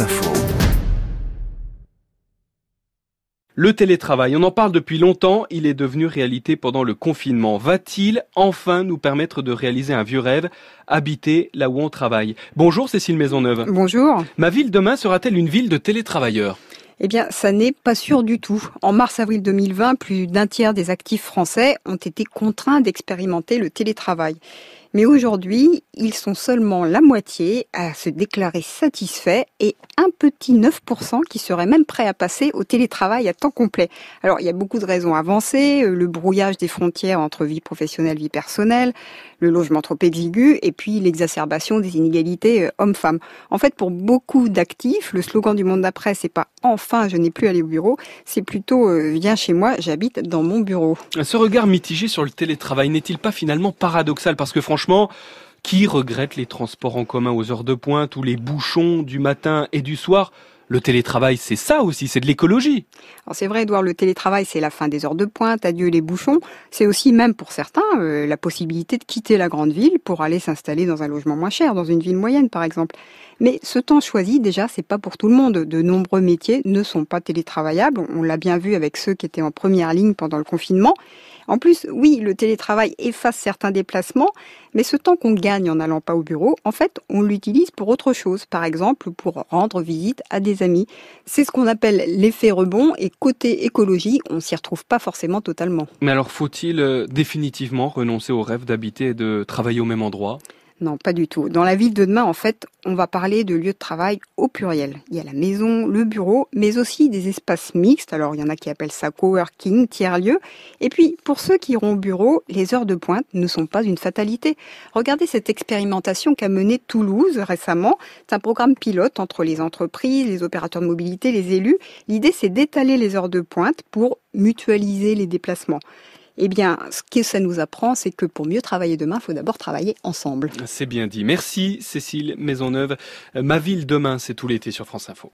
Info. Le télétravail, on en parle depuis longtemps, il est devenu réalité pendant le confinement. Va-t-il enfin nous permettre de réaliser un vieux rêve, habiter là où on travaille? Bonjour Cécile Maisonneuve. Bonjour. Ma ville demain sera-t-elle une ville de télétravailleurs? Eh bien, ça n'est pas sûr du tout. En mars-avril 2020, plus d'un tiers des actifs français ont été contraints d'expérimenter le télétravail. Mais aujourd'hui, ils sont seulement la moitié à se déclarer satisfaits et un petit 9% qui seraient même prêts à passer au télétravail à temps complet. Alors, il y a beaucoup de raisons avancées, euh, le brouillage des frontières entre vie professionnelle, vie personnelle, le logement trop exigu et puis l'exacerbation des inégalités euh, hommes-femmes. En fait, pour beaucoup d'actifs, le slogan du monde d'après, c'est pas enfin je n'ai plus à aller au bureau, c'est plutôt euh, viens chez moi, j'habite dans mon bureau. Ce regard mitigé sur le télétravail n'est-il pas finalement paradoxal? Parce que franchement, qui regrette les transports en commun aux heures de pointe ou les bouchons du matin et du soir? Le télétravail, c'est ça aussi, c'est de l'écologie. c'est vrai, Edouard, le télétravail, c'est la fin des heures de pointe, adieu les bouchons. C'est aussi, même pour certains, euh, la possibilité de quitter la grande ville pour aller s'installer dans un logement moins cher, dans une ville moyenne, par exemple. Mais ce temps choisi, déjà, c'est pas pour tout le monde. De nombreux métiers ne sont pas télétravaillables. On l'a bien vu avec ceux qui étaient en première ligne pendant le confinement. En plus, oui, le télétravail efface certains déplacements, mais ce temps qu'on gagne en n'allant pas au bureau, en fait, on l'utilise pour autre chose. Par exemple, pour rendre visite à des amis. C'est ce qu'on appelle l'effet rebond et côté écologie, on s'y retrouve pas forcément totalement. Mais alors, faut-il euh, définitivement renoncer au rêve d'habiter et de travailler au même endroit? Non, pas du tout. Dans la ville de demain, en fait, on va parler de lieux de travail au pluriel. Il y a la maison, le bureau, mais aussi des espaces mixtes. Alors, il y en a qui appellent ça coworking, tiers-lieu. Et puis, pour ceux qui iront au bureau, les heures de pointe ne sont pas une fatalité. Regardez cette expérimentation qu'a menée Toulouse récemment. C'est un programme pilote entre les entreprises, les opérateurs de mobilité, les élus. L'idée, c'est d'étaler les heures de pointe pour mutualiser les déplacements. Eh bien, ce que ça nous apprend, c'est que pour mieux travailler demain, il faut d'abord travailler ensemble. C'est bien dit. Merci Cécile Maisonneuve. Ma ville demain, c'est tout l'été sur France Info.